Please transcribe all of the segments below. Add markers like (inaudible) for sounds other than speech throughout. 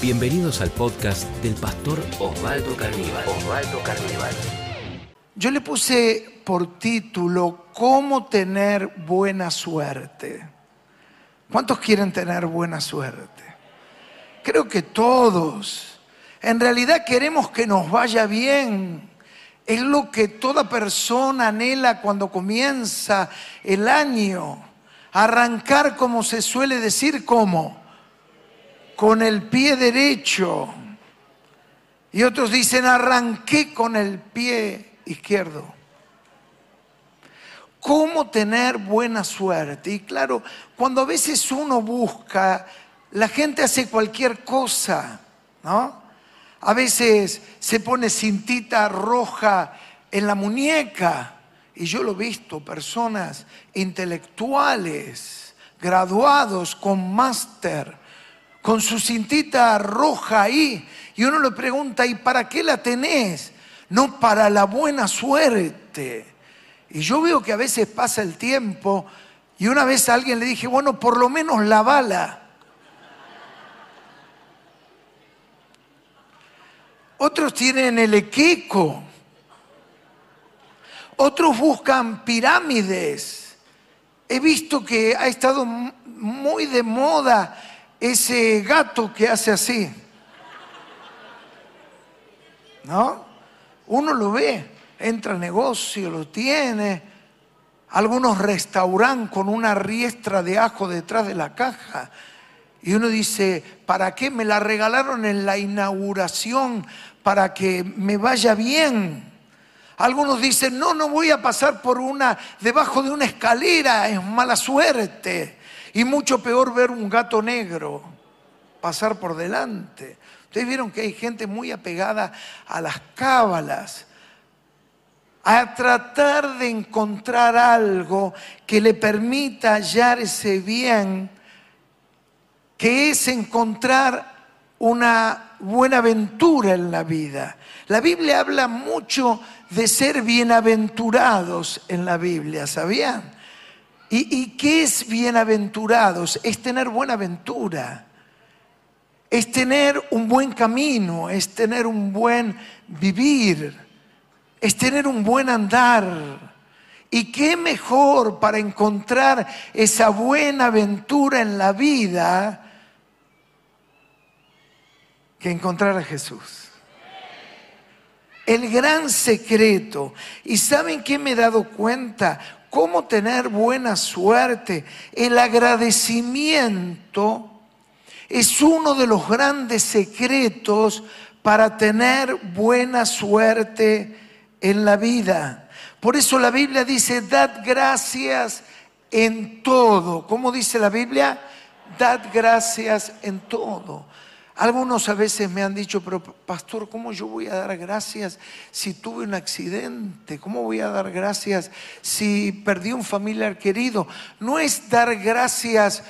Bienvenidos al podcast del pastor Osvaldo Carníbal. Osvaldo Carníbal. Yo le puse por título ¿Cómo tener buena suerte? ¿Cuántos quieren tener buena suerte? Creo que todos. En realidad queremos que nos vaya bien. Es lo que toda persona anhela cuando comienza el año. Arrancar, como se suele decir, como con el pie derecho. Y otros dicen, arranqué con el pie izquierdo. ¿Cómo tener buena suerte? Y claro, cuando a veces uno busca, la gente hace cualquier cosa, ¿no? A veces se pone cintita roja en la muñeca. Y yo lo he visto, personas intelectuales, graduados con máster, con su cintita roja ahí. Y uno le pregunta, ¿y para qué la tenés? No para la buena suerte. Y yo veo que a veces pasa el tiempo y una vez a alguien le dije, bueno, por lo menos la bala. Otros tienen el equeco. Otros buscan pirámides. He visto que ha estado muy de moda ese gato que hace así. ¿No? Uno lo ve, entra al negocio, lo tiene. Algunos restauran con una riestra de ajo detrás de la caja. Y uno dice, ¿para qué me la regalaron en la inauguración? Para que me vaya bien. Algunos dicen, no, no voy a pasar por una, debajo de una escalera, es mala suerte. Y mucho peor ver un gato negro pasar por delante. Ustedes vieron que hay gente muy apegada a las cábalas, a tratar de encontrar algo que le permita hallar ese bien, que es encontrar una buena aventura en la vida. La Biblia habla mucho de ser bienaventurados en la Biblia, ¿sabían? ¿Y, qué es bienaventurados? Es tener buena aventura, es tener un buen camino, es tener un buen vivir, es tener un buen andar. ¿Y qué mejor para encontrar esa buena aventura en la vida que encontrar a Jesús? El gran secreto. ¿Y saben qué me he dado cuenta? Cómo tener buena suerte. El agradecimiento es uno de los grandes secretos para tener buena suerte en la vida. Por eso la Biblia dice, dad gracias en todo. ¿Cómo dice la Biblia? Dad gracias en todo. Algunos a veces me han dicho, pero pastor, ¿cómo yo voy a dar gracias si tuve un accidente? ¿Cómo voy a dar gracias si perdí un familiar querido? No es dar gracias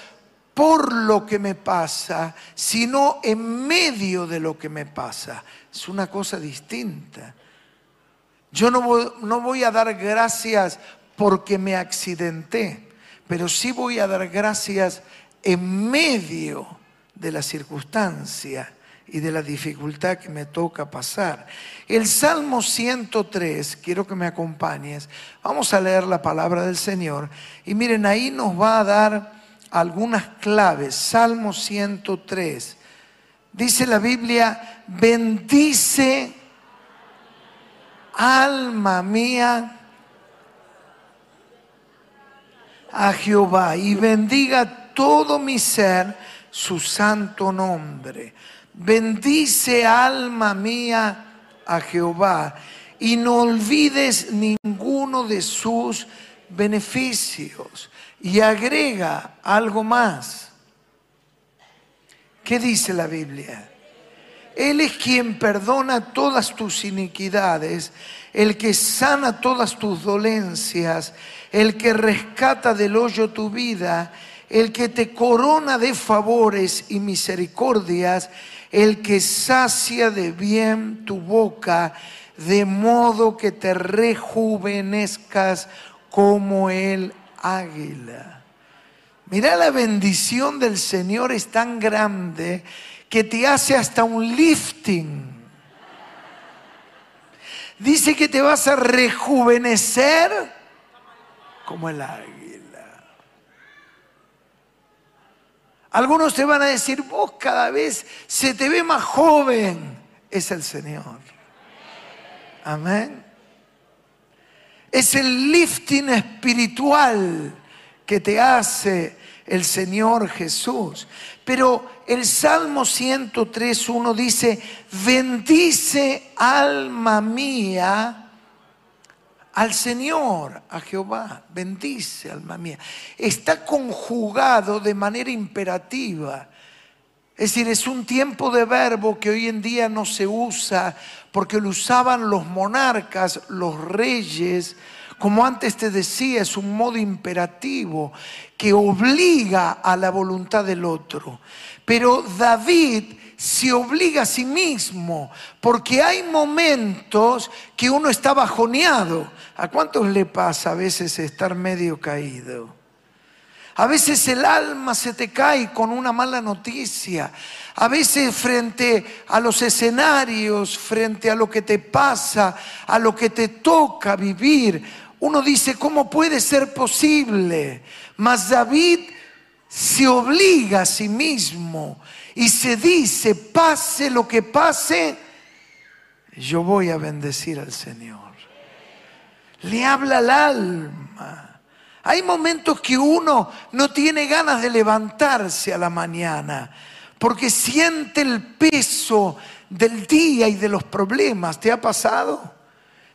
por lo que me pasa, sino en medio de lo que me pasa. Es una cosa distinta. Yo no voy, no voy a dar gracias porque me accidenté, pero sí voy a dar gracias en medio de la circunstancia y de la dificultad que me toca pasar. El Salmo 103, quiero que me acompañes, vamos a leer la palabra del Señor y miren, ahí nos va a dar algunas claves. Salmo 103, dice la Biblia, bendice alma mía a Jehová y bendiga todo mi ser su santo nombre. Bendice alma mía a Jehová y no olvides ninguno de sus beneficios. Y agrega algo más. ¿Qué dice la Biblia? Él es quien perdona todas tus iniquidades, el que sana todas tus dolencias, el que rescata del hoyo tu vida el que te corona de favores y misericordias, el que sacia de bien tu boca, de modo que te rejuvenezcas como el águila. Mira, la bendición del Señor es tan grande que te hace hasta un lifting. Dice que te vas a rejuvenecer como el águila. Algunos te van a decir, vos cada vez se te ve más joven. Es el Señor. Amén. Es el lifting espiritual que te hace el Señor Jesús. Pero el Salmo 103.1 dice, bendice alma mía al Señor, a Jehová, bendice alma mía. Está conjugado de manera imperativa. Es decir, es un tiempo de verbo que hoy en día no se usa porque lo usaban los monarcas, los reyes, como antes te decía, es un modo imperativo que obliga a la voluntad del otro. Pero David se obliga a sí mismo, porque hay momentos que uno está bajoneado. ¿A cuántos le pasa a veces estar medio caído? A veces el alma se te cae con una mala noticia. A veces frente a los escenarios, frente a lo que te pasa, a lo que te toca vivir, uno dice, ¿cómo puede ser posible? Mas David se obliga a sí mismo y se dice, pase lo que pase, yo voy a bendecir al Señor. Le habla al alma. Hay momentos que uno no tiene ganas de levantarse a la mañana porque siente el peso del día y de los problemas. ¿Te ha pasado?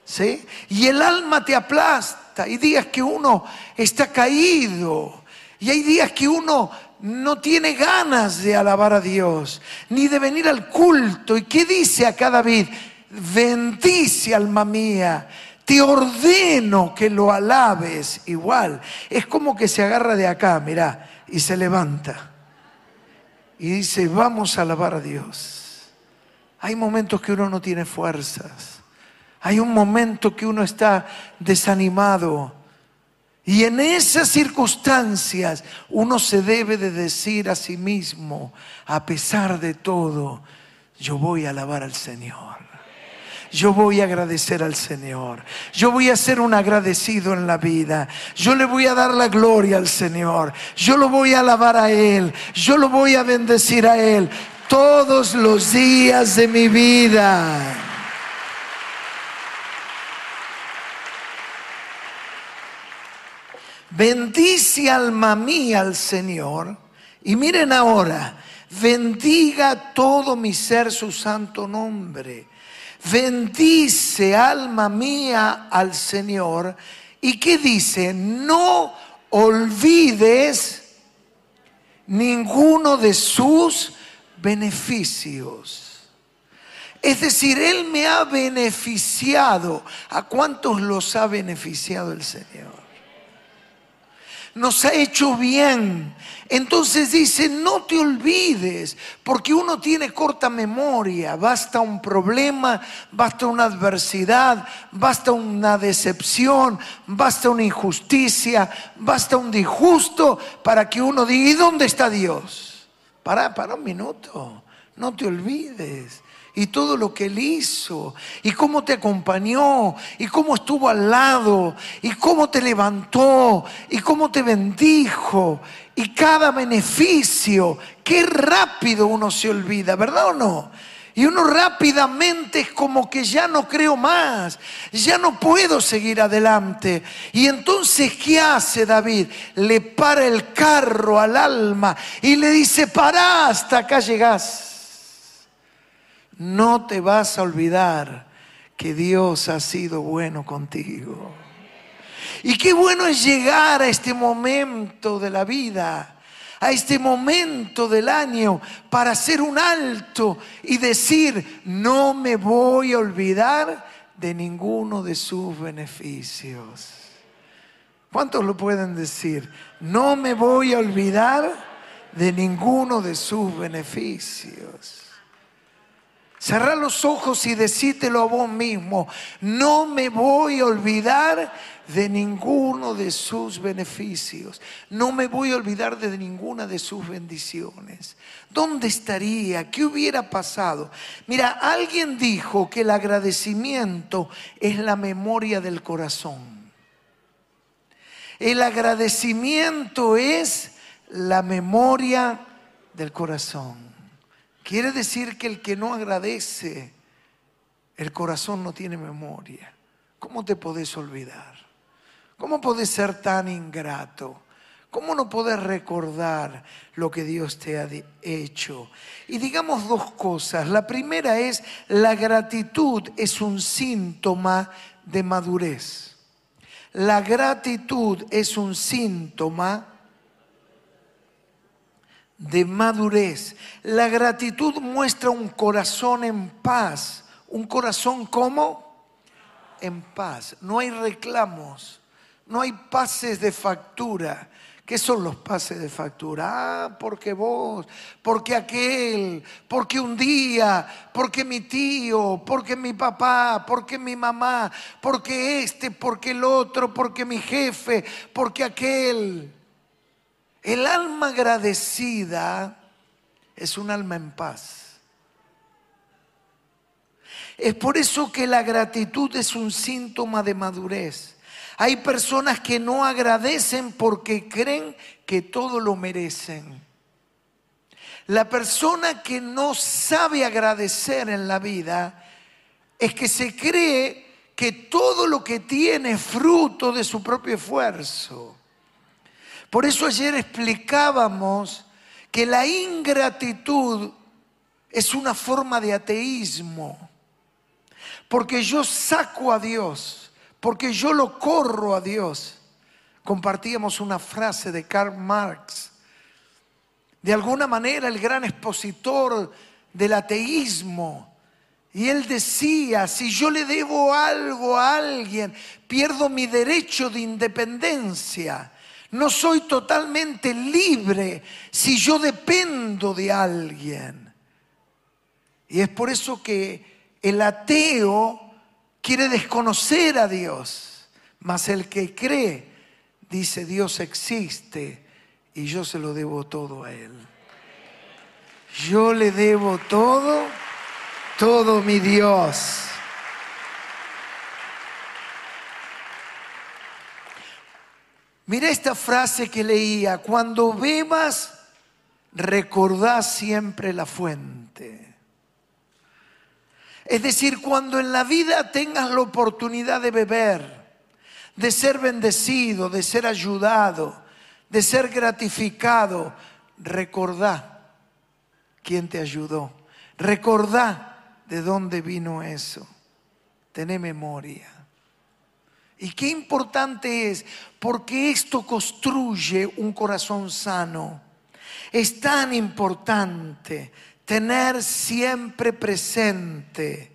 ¿Sí? Y el alma te aplasta. Hay días que uno está caído. Y hay días que uno no tiene ganas de alabar a Dios, ni de venir al culto. ¿Y qué dice acá David? Bendice alma mía, te ordeno que lo alabes igual. Es como que se agarra de acá, mira, y se levanta. Y dice, vamos a alabar a Dios. Hay momentos que uno no tiene fuerzas. Hay un momento que uno está desanimado. Y en esas circunstancias uno se debe de decir a sí mismo, a pesar de todo, yo voy a alabar al Señor. Yo voy a agradecer al Señor. Yo voy a ser un agradecido en la vida. Yo le voy a dar la gloria al Señor. Yo lo voy a alabar a Él. Yo lo voy a bendecir a Él todos los días de mi vida. Bendice alma mía al Señor. Y miren ahora, bendiga todo mi ser su santo nombre. Bendice alma mía al Señor. ¿Y qué dice? No olvides ninguno de sus beneficios. Es decir, Él me ha beneficiado. ¿A cuántos los ha beneficiado el Señor? Nos ha hecho bien. Entonces dice, no te olvides, porque uno tiene corta memoria, basta un problema, basta una adversidad, basta una decepción, basta una injusticia, basta un disgusto para que uno diga, ¿y dónde está Dios? Para, para un minuto, no te olvides y todo lo que Él hizo, y cómo te acompañó, y cómo estuvo al lado, y cómo te levantó, y cómo te bendijo, y cada beneficio, qué rápido uno se olvida, ¿verdad o no? Y uno rápidamente es como que ya no creo más, ya no puedo seguir adelante. Y entonces, ¿qué hace David? Le para el carro al alma y le dice, para hasta acá llegás no te vas a olvidar que Dios ha sido bueno contigo. Y qué bueno es llegar a este momento de la vida, a este momento del año, para hacer un alto y decir, no me voy a olvidar de ninguno de sus beneficios. ¿Cuántos lo pueden decir? No me voy a olvidar de ninguno de sus beneficios. Cerrá los ojos y decítelo a vos mismo. No me voy a olvidar de ninguno de sus beneficios. No me voy a olvidar de ninguna de sus bendiciones. ¿Dónde estaría? ¿Qué hubiera pasado? Mira, alguien dijo que el agradecimiento es la memoria del corazón. El agradecimiento es la memoria del corazón. Quiere decir que el que no agradece, el corazón no tiene memoria. ¿Cómo te podés olvidar? ¿Cómo podés ser tan ingrato? ¿Cómo no podés recordar lo que Dios te ha hecho? Y digamos dos cosas. La primera es, la gratitud es un síntoma de madurez. La gratitud es un síntoma de madurez. La gratitud muestra un corazón en paz. ¿Un corazón como? En paz. No hay reclamos, no hay pases de factura. ¿Qué son los pases de factura? Ah, porque vos, porque aquel, porque un día, porque mi tío, porque mi papá, porque mi mamá, porque este, porque el otro, porque mi jefe, porque aquel. El alma agradecida es un alma en paz. Es por eso que la gratitud es un síntoma de madurez. Hay personas que no agradecen porque creen que todo lo merecen. La persona que no sabe agradecer en la vida es que se cree que todo lo que tiene es fruto de su propio esfuerzo. Por eso ayer explicábamos que la ingratitud es una forma de ateísmo. Porque yo saco a Dios, porque yo lo corro a Dios. Compartíamos una frase de Karl Marx. De alguna manera el gran expositor del ateísmo. Y él decía, si yo le debo algo a alguien, pierdo mi derecho de independencia. No soy totalmente libre si yo dependo de alguien. Y es por eso que el ateo quiere desconocer a Dios, mas el que cree dice Dios existe y yo se lo debo todo a Él. Yo le debo todo, todo mi Dios. Mira esta frase que leía, cuando bebas, recordá siempre la fuente. Es decir, cuando en la vida tengas la oportunidad de beber, de ser bendecido, de ser ayudado, de ser gratificado, recordá quién te ayudó. Recordá de dónde vino eso. Tené memoria. Y qué importante es, porque esto construye un corazón sano. Es tan importante tener siempre presente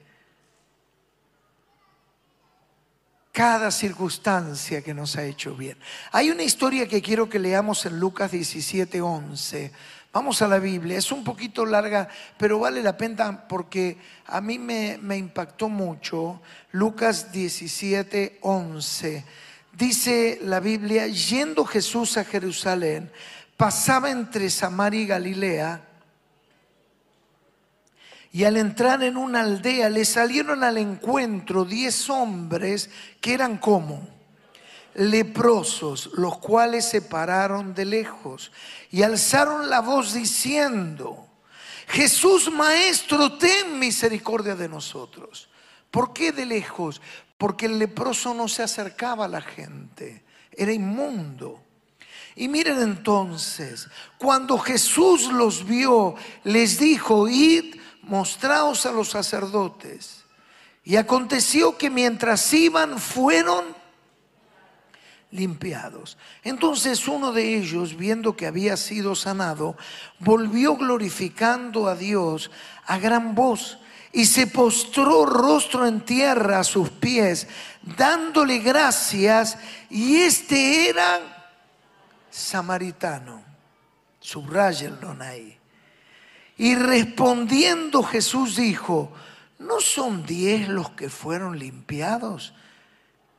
cada circunstancia que nos ha hecho bien. Hay una historia que quiero que leamos en Lucas 17, 11 Vamos a la Biblia, es un poquito larga, pero vale la pena porque a mí me, impactó mucho. Lucas 17, 11. Dice la Biblia, yendo Jesús a Jerusalén, pasaba entre Samaria y Galilea, y al entrar en una aldea le salieron al encuentro diez hombres que eran como leprosos, los cuales se pararon de lejos y alzaron la voz diciendo, Jesús Maestro, ten misericordia de nosotros. ¿Por qué de lejos? Porque el leproso no se acercaba a la gente, era inmundo. Y miren entonces, cuando Jesús los vio, les dijo, id, mostraos a los sacerdotes. Y aconteció que mientras iban, fueron limpiados. Entonces uno de ellos, viendo que había sido sanado, volvió glorificando a Dios a gran voz y se postró rostro en tierra a sus pies, dándole gracias, y este era samaritano. Subrayenlo ahí. Y respondiendo Jesús dijo, ¿no son diez los que fueron limpiados?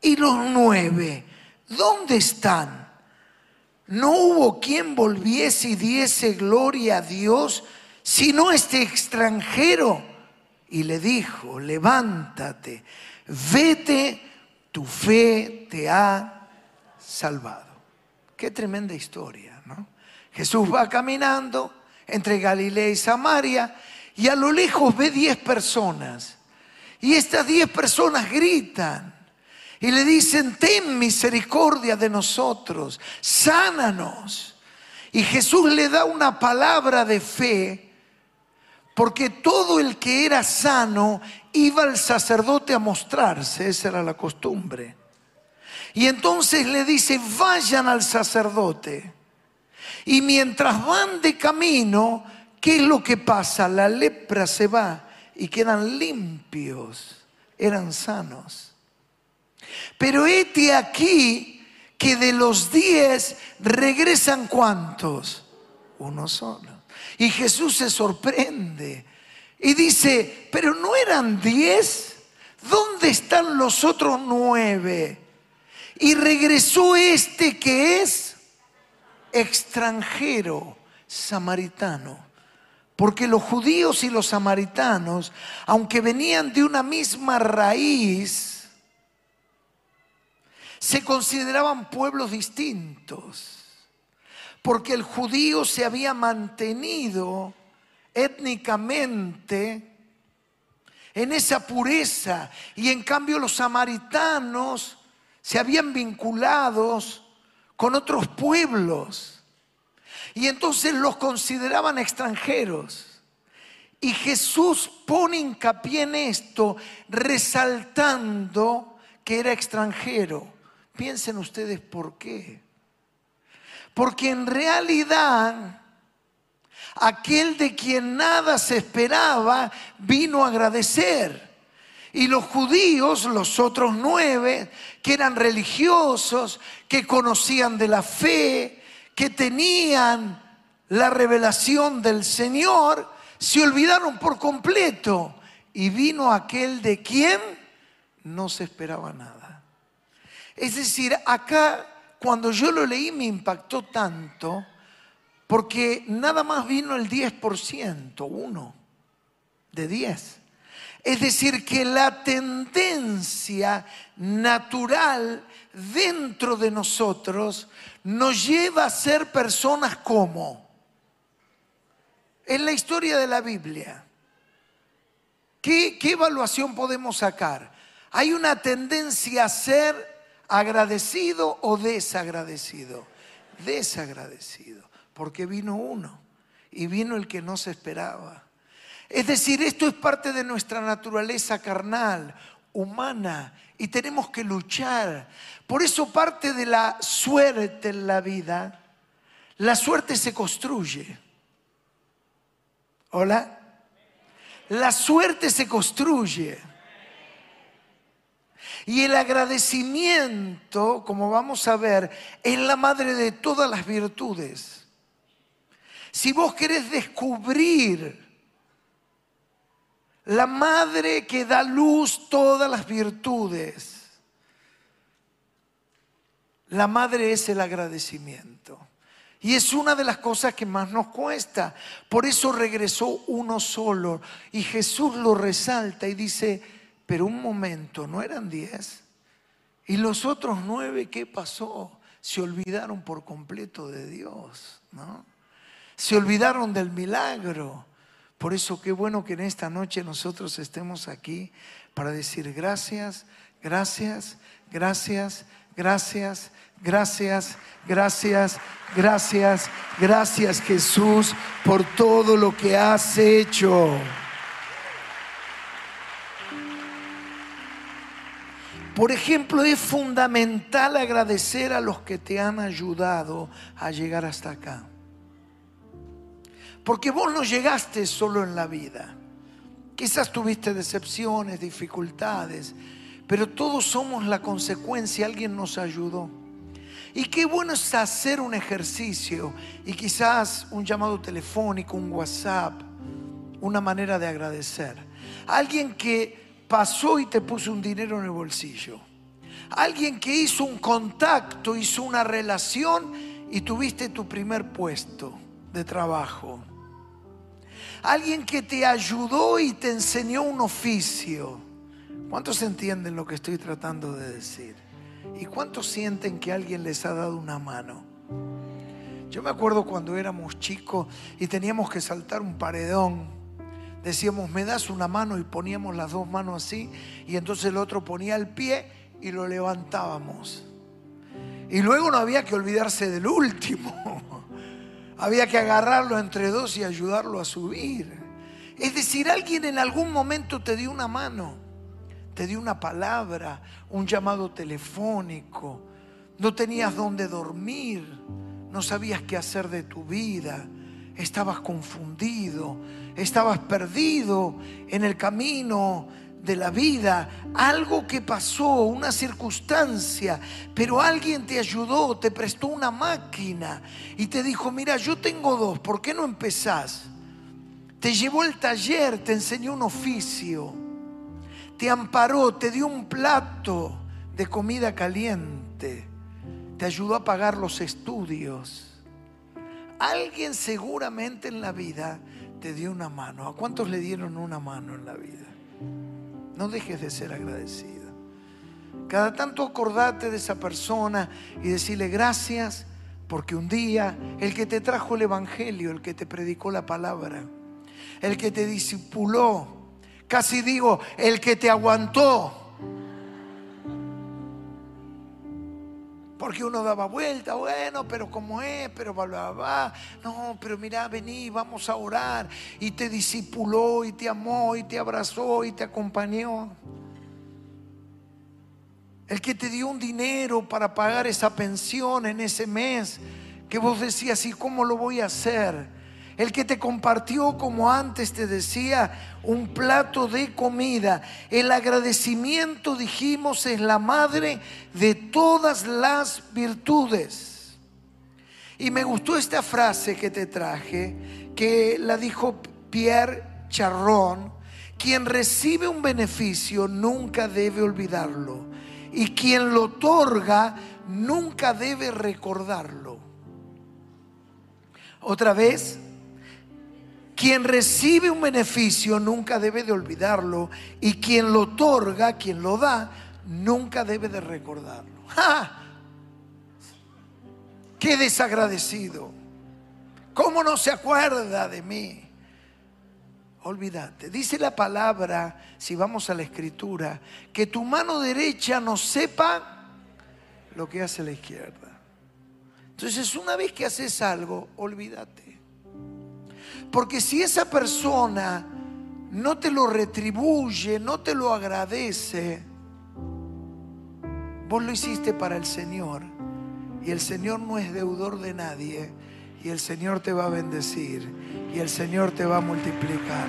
¿Y los nueve? ¿Dónde están? No hubo quien volviese y diese gloria a Dios, sino este extranjero. Y le dijo, levántate, vete, tu fe te ha salvado. Qué tremenda historia, ¿no? Jesús va caminando entre Galilea y Samaria y a lo lejos ve diez personas. Y estas diez personas gritan y le dicen, ten misericordia de nosotros, sánanos. Y Jesús le da una palabra de fe, porque todo el que era sano iba al sacerdote a mostrarse, esa era la costumbre. Y entonces le dice, vayan al sacerdote. Y mientras van de camino, ¿qué es lo que pasa? La lepra se va y quedan limpios, eran sanos. Pero este aquí que de los diez regresan cuántos? Uno solo. Y Jesús se sorprende y dice, pero no eran diez, ¿dónde están los otros nueve? Y regresó este que es extranjero, samaritano. Porque los judíos y los samaritanos, aunque venían de una misma raíz, se consideraban pueblos distintos, porque el judío se había mantenido étnicamente en esa pureza y en cambio los samaritanos se habían vinculado con otros pueblos y entonces los consideraban extranjeros. Y Jesús pone hincapié en esto, resaltando que era extranjero. Piensen ustedes por qué. Porque en realidad aquel de quien nada se esperaba vino a agradecer. Y los judíos, los otros nueve, que eran religiosos, que conocían de la fe, que tenían la revelación del Señor, se olvidaron por completo. Y vino aquel de quien no se esperaba nada. Es decir, acá cuando yo lo leí me impactó tanto porque nada más vino el 10%, uno de 10. Es decir, que la tendencia natural dentro de nosotros nos lleva a ser personas como. En la historia de la Biblia, ¿qué, qué evaluación podemos sacar? Hay una tendencia a ser agradecido o desagradecido. Desagradecido, porque vino uno y vino el que no se esperaba. Es decir, esto es parte de nuestra naturaleza carnal, humana, y tenemos que luchar. Por eso parte de la suerte en la vida, la suerte se construye. ¿Hola? La suerte se construye. Y el agradecimiento, como vamos a ver, es la madre de todas las virtudes. Si vos querés descubrir la madre que da luz todas las virtudes, la madre es el agradecimiento. Y es una de las cosas que más nos cuesta. Por eso regresó uno solo. Y Jesús lo resalta y dice, pero un momento, ¿no eran diez? ¿Y los otros nueve qué pasó? Se olvidaron por completo de Dios, ¿no? Se olvidaron del milagro. Por eso qué bueno que en esta noche nosotros estemos aquí para decir gracias, gracias, gracias, gracias, gracias, gracias, gracias, gracias Jesús por todo lo que has hecho. Por ejemplo, es fundamental agradecer a los que te han ayudado a llegar hasta acá. Porque vos no llegaste solo en la vida. Quizás tuviste decepciones, dificultades, pero todos somos la consecuencia, alguien nos ayudó. Y qué bueno es hacer un ejercicio y quizás un llamado telefónico, un WhatsApp, una manera de agradecer. Alguien que pasó y te puso un dinero en el bolsillo. Alguien que hizo un contacto, hizo una relación y tuviste tu primer puesto de trabajo. Alguien que te ayudó y te enseñó un oficio. ¿Cuántos entienden lo que estoy tratando de decir? ¿Y cuántos sienten que alguien les ha dado una mano? Yo me acuerdo cuando éramos chicos y teníamos que saltar un paredón. Decíamos, me das una mano y poníamos las dos manos así y entonces el otro ponía el pie y lo levantábamos. Y luego no había que olvidarse del último. (laughs) había que agarrarlo entre dos y ayudarlo a subir. Es decir, alguien en algún momento te dio una mano, te dio una palabra, un llamado telefónico. No tenías dónde dormir no sabías qué hacer de tu vida, estabas confundido, estabas perdido en el camino de la vida, algo que pasó, una circunstancia, pero alguien te ayudó, te prestó una máquina y te dijo, mira, yo tengo dos, ¿por qué no empezás? Te llevó el taller, te enseñó un oficio, te amparó, te dio un plato de comida caliente te ayudó a pagar los estudios. Alguien seguramente en la vida te dio una mano. ¿A cuántos le dieron una mano en la vida? No dejes de ser agradecido. Cada tanto acordate de esa persona y decirle gracias porque un día el que te trajo el Evangelio, el que te predicó la palabra, el que te discipuló, casi digo, el que te aguantó, Porque uno daba vuelta, bueno, pero como es, pero va, va, va. No, pero mira, vení, vamos a orar. Y te discipuló, y te amó, y te abrazó, y te acompañó. El que te dio un dinero para pagar esa pensión en ese mes, que vos decías, ¿y cómo lo voy a hacer? El que te compartió, como antes te decía, un plato de comida. El agradecimiento, dijimos, es la madre de todas las virtudes. Y me gustó esta frase que te traje, que la dijo Pierre Charron, quien recibe un beneficio nunca debe olvidarlo. Y quien lo otorga nunca debe recordarlo. Otra vez, quien recibe un beneficio nunca debe de olvidarlo y quien lo otorga, quien lo da, nunca debe de recordarlo. ¡Ja! ¡Qué desagradecido! ¿Cómo no se acuerda de mí? Olvídate. Dice la palabra, si vamos a la escritura, que tu mano derecha no sepa lo que hace la izquierda. Entonces, una vez que haces algo, olvídate. Porque si esa persona no te lo retribuye, no te lo agradece, vos lo hiciste para el Señor. Y el Señor no es deudor de nadie. Y el Señor te va a bendecir. Y el Señor te va a multiplicar.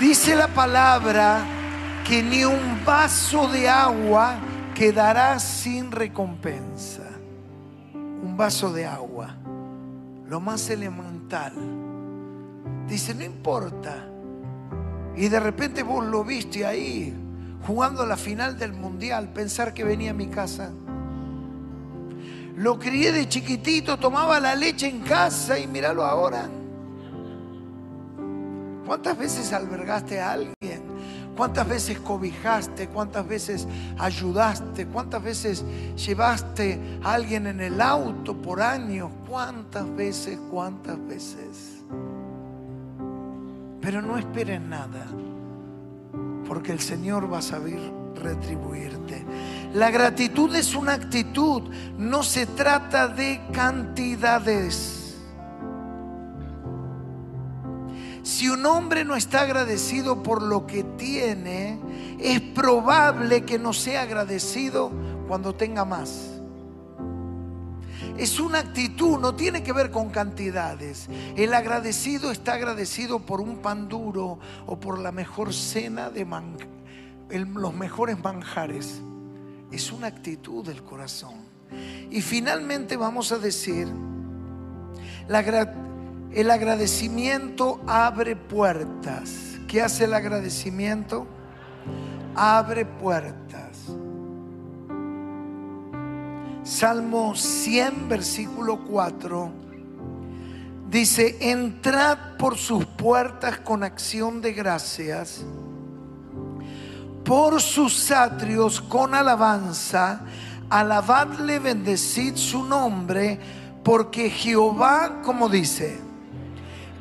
Dice la palabra que ni un vaso de agua quedará sin recompensa. Un vaso de agua lo más elemental. Dice, no importa. Y de repente vos lo viste ahí, jugando la final del mundial, pensar que venía a mi casa. Lo crié de chiquitito, tomaba la leche en casa y míralo ahora. ¿Cuántas veces albergaste a alguien? ¿Cuántas veces cobijaste? ¿Cuántas veces ayudaste? ¿Cuántas veces llevaste a alguien en el auto por años? ¿Cuántas veces? ¿Cuántas veces? Pero no esperen nada, porque el Señor va a saber retribuirte. La gratitud es una actitud, no se trata de cantidades. Si un hombre no está agradecido por lo que tiene, es probable que no sea agradecido cuando tenga más. Es una actitud, no tiene que ver con cantidades. El agradecido está agradecido por un pan duro o por la mejor cena de los mejores manjares. Es una actitud del corazón. Y finalmente vamos a decir, la gratitud El agradecimiento abre puertas. ¿Qué hace el agradecimiento? Abre puertas. Salmo 100, versículo 4. Dice, entrad por sus puertas con acción de gracias, por sus atrios con alabanza, alabadle, bendecid su nombre, porque Jehová, como dice,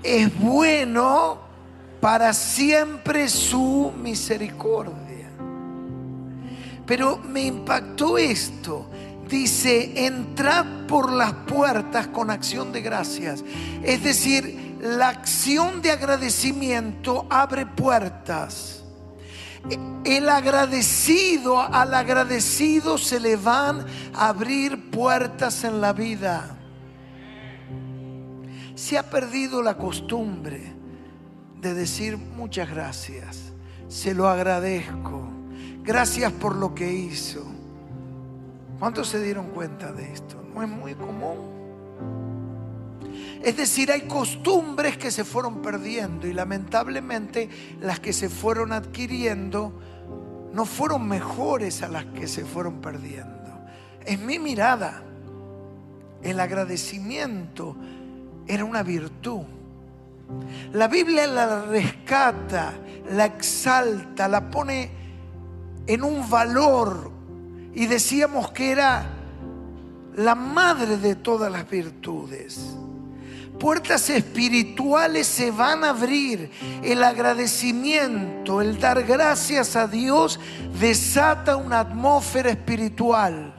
es bueno para siempre su misericordia. Pero me impactó esto. Dice, entrad por las puertas con acción de gracias. Es decir, la acción de agradecimiento abre puertas. El agradecido, al agradecido se le van a abrir puertas en la vida. Se ha perdido la costumbre de decir muchas gracias, se lo agradezco, gracias por lo que hizo. ¿Cuántos se dieron cuenta de esto? No es muy común. Es decir, hay costumbres que se fueron perdiendo y lamentablemente las que se fueron adquiriendo no fueron mejores a las que se fueron perdiendo. Es mi mirada. El agradecimiento era una virtud. La Biblia la rescata, la exalta, la pone en un valor y decíamos que era la madre de todas las virtudes. Puertas espirituales se van a abrir. El agradecimiento, el dar gracias a Dios desata una atmósfera espiritual.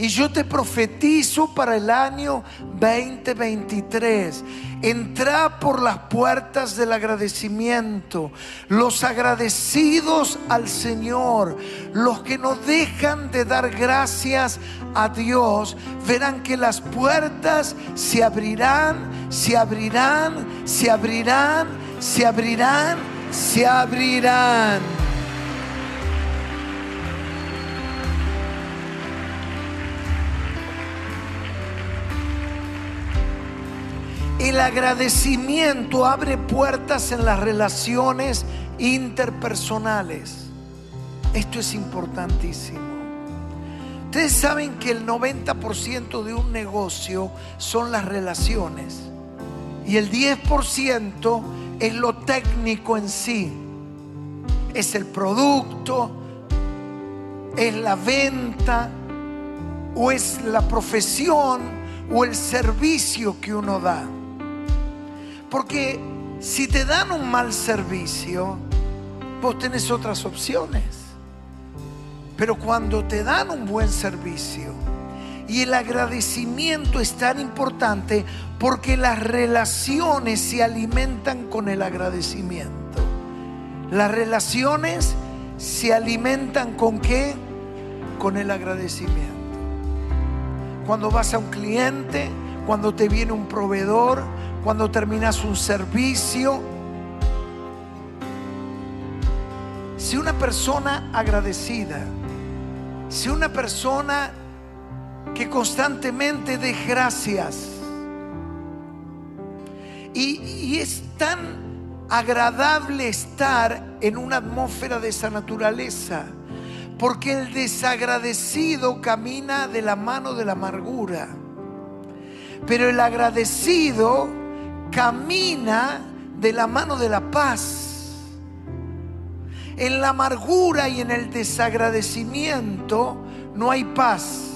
Y yo te profetizo para el año 2023. Entra por las puertas del agradecimiento. Los agradecidos al Señor, los que no dejan de dar gracias a Dios, verán que las puertas se abrirán, se abrirán, se abrirán, se abrirán, se abrirán. El agradecimiento abre puertas en las relaciones interpersonales. Esto es importantísimo. Ustedes saben que el 90% de un negocio son las relaciones y el 10% es lo técnico en sí. Es el producto, es la venta o es la profesión o el servicio que uno da. Porque si te dan un mal servicio, vos tenés otras opciones. Pero cuando te dan un buen servicio, y el agradecimiento es tan importante porque las relaciones se alimentan con el agradecimiento. Las relaciones se alimentan con qué? Con el agradecimiento. Cuando vas a un cliente, cuando te viene un proveedor, cuando terminas un servicio. Si una persona agradecida, si una persona que constantemente dé gracias, y, y, es tan agradable estar en una atmósfera de esa naturaleza, porque el desagradecido camina de la mano de la amargura, pero el agradecido camina de la mano de la paz. En la amargura y en el desagradecimiento no hay paz.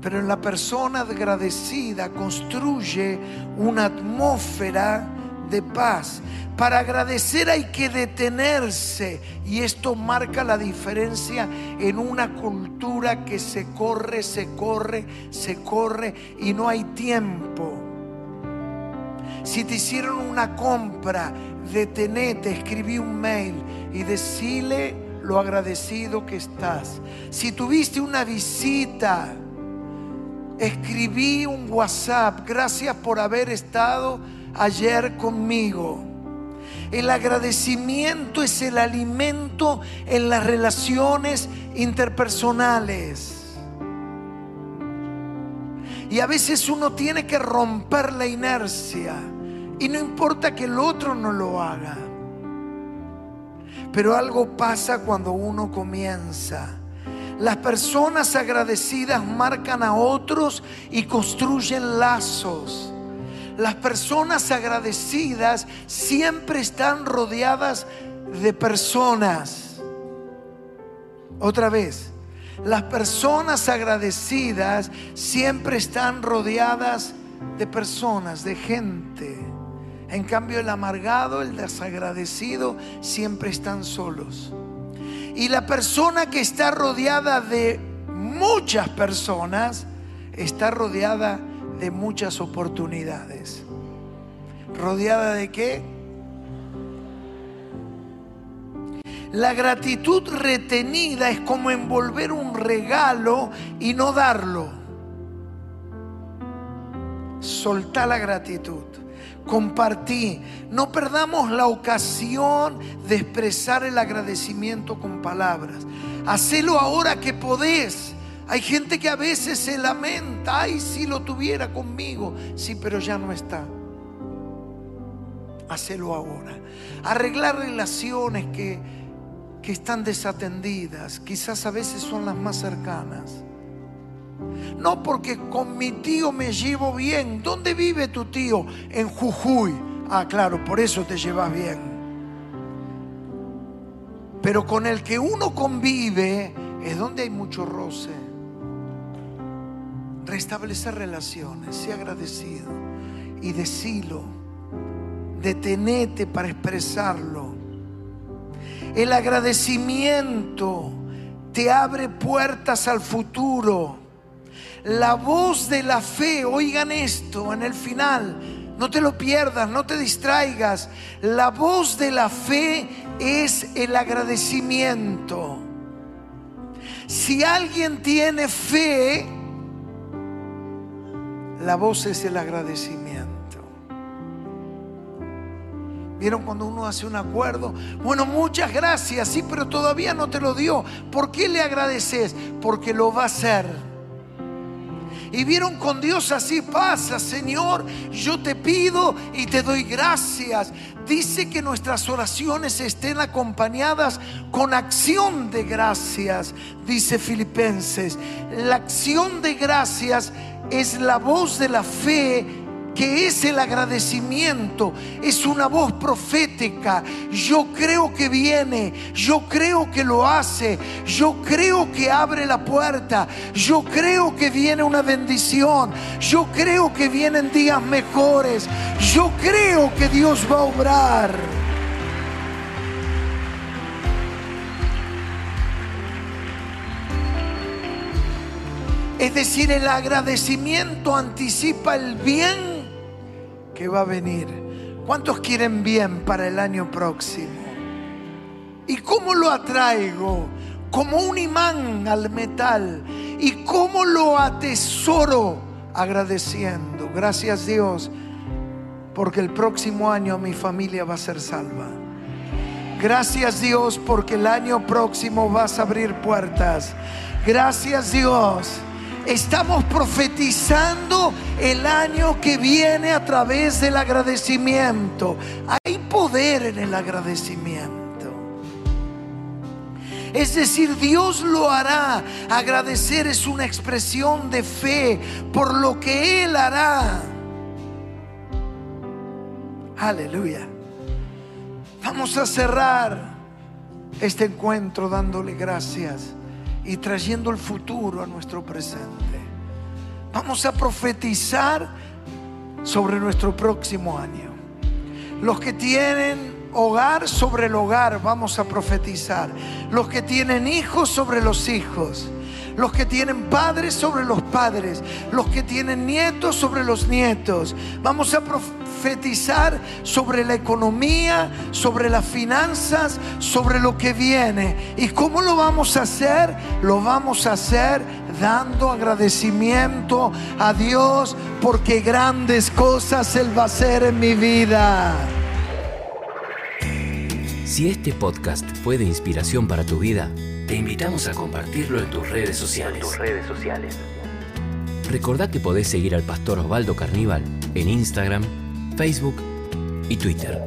Pero en la persona agradecida construye una atmósfera de paz. Para agradecer hay que detenerse y esto marca la diferencia en una cultura que se corre, se corre, se corre y no hay tiempo. Si te hicieron una compra, detenete, escribí un mail y decile lo agradecido que estás. Si tuviste una visita, escribí un WhatsApp, gracias por haber estado ayer conmigo. El agradecimiento es el alimento en las relaciones interpersonales. Y a veces uno tiene que romper la inercia. Y no importa que el otro no lo haga. Pero algo pasa cuando uno comienza. Las personas agradecidas marcan a otros y construyen lazos. Las personas agradecidas siempre están rodeadas de personas. Otra vez, las personas agradecidas siempre están rodeadas de personas, de gente. En cambio, el amargado, el desagradecido, siempre están solos. Y la persona que está rodeada de muchas personas, está rodeada de muchas oportunidades. ¿Rodeada de qué? La gratitud retenida es como envolver un regalo y no darlo. Soltá la gratitud. Compartí. No perdamos la ocasión de expresar el agradecimiento con palabras. Hacelo ahora que podés. Hay gente que a veces se lamenta, ay, si lo tuviera conmigo. Sí, pero ya no está. Hacelo ahora. Arreglar relaciones que, que están desatendidas, quizás a veces son las más cercanas. No porque con mi tío me llevo bien. ¿Dónde vive tu tío? En Jujuy. Ah, claro, por eso te llevas bien. Pero con el que uno convive es donde hay mucho roce. Restablecer relaciones, sea agradecido y decilo. Detenete para expresarlo. El agradecimiento te abre puertas al futuro. La voz de la fe, oigan esto en el final, no te lo pierdas, no te distraigas. La voz de la fe es el agradecimiento. Si alguien tiene fe, la voz es el agradecimiento. ¿Vieron cuando uno hace un acuerdo? Bueno, muchas gracias, sí, pero todavía no te lo dio. ¿Por qué le agradeces? Porque lo va a hacer. Y vieron con Dios así pasa, Señor, yo te pido y te doy gracias. Dice que nuestras oraciones estén acompañadas con acción de gracias, dice Filipenses. La acción de gracias es la voz de la fe que es el agradecimiento, es una voz profética. Yo creo que viene, yo creo que lo hace, yo creo que abre la puerta, yo creo que viene una bendición, yo creo que vienen días mejores, yo creo que Dios va a obrar. Es decir, el agradecimiento anticipa el bien que va a venir. ¿Cuántos quieren bien para el año próximo? ¿Y cómo lo atraigo? Como un imán al metal. ¿Y cómo lo atesoro? Agradeciendo. Gracias Dios, porque el próximo año mi familia va a ser salva. Gracias Dios, porque el año próximo vas a abrir puertas. Gracias Dios Estamos profetizando el año que viene a través del agradecimiento. Hay poder en el agradecimiento. Es decir, Dios lo hará. Agradecer es una expresión de fe por lo que Él hará. Aleluya. Vamos a cerrar este encuentro dándole gracias y trayendo el futuro a nuestro presente. Vamos a profetizar sobre nuestro próximo año. Los que tienen hogar sobre el hogar, vamos a profetizar. Los que tienen hijos sobre los hijos los que tienen padres sobre los padres, los que tienen nietos sobre los nietos. Vamos a profetizar sobre la economía, sobre las finanzas, sobre lo que viene. ¿Y cómo lo vamos a hacer? Lo vamos a hacer dando agradecimiento a Dios porque grandes cosas Él va a hacer en mi vida. Si este podcast fue de inspiración para tu vida, te invitamos a compartirlo en tus redes sociales. Recordá que podés seguir al pastor Osvaldo Carníbal en Instagram, Facebook y Twitter.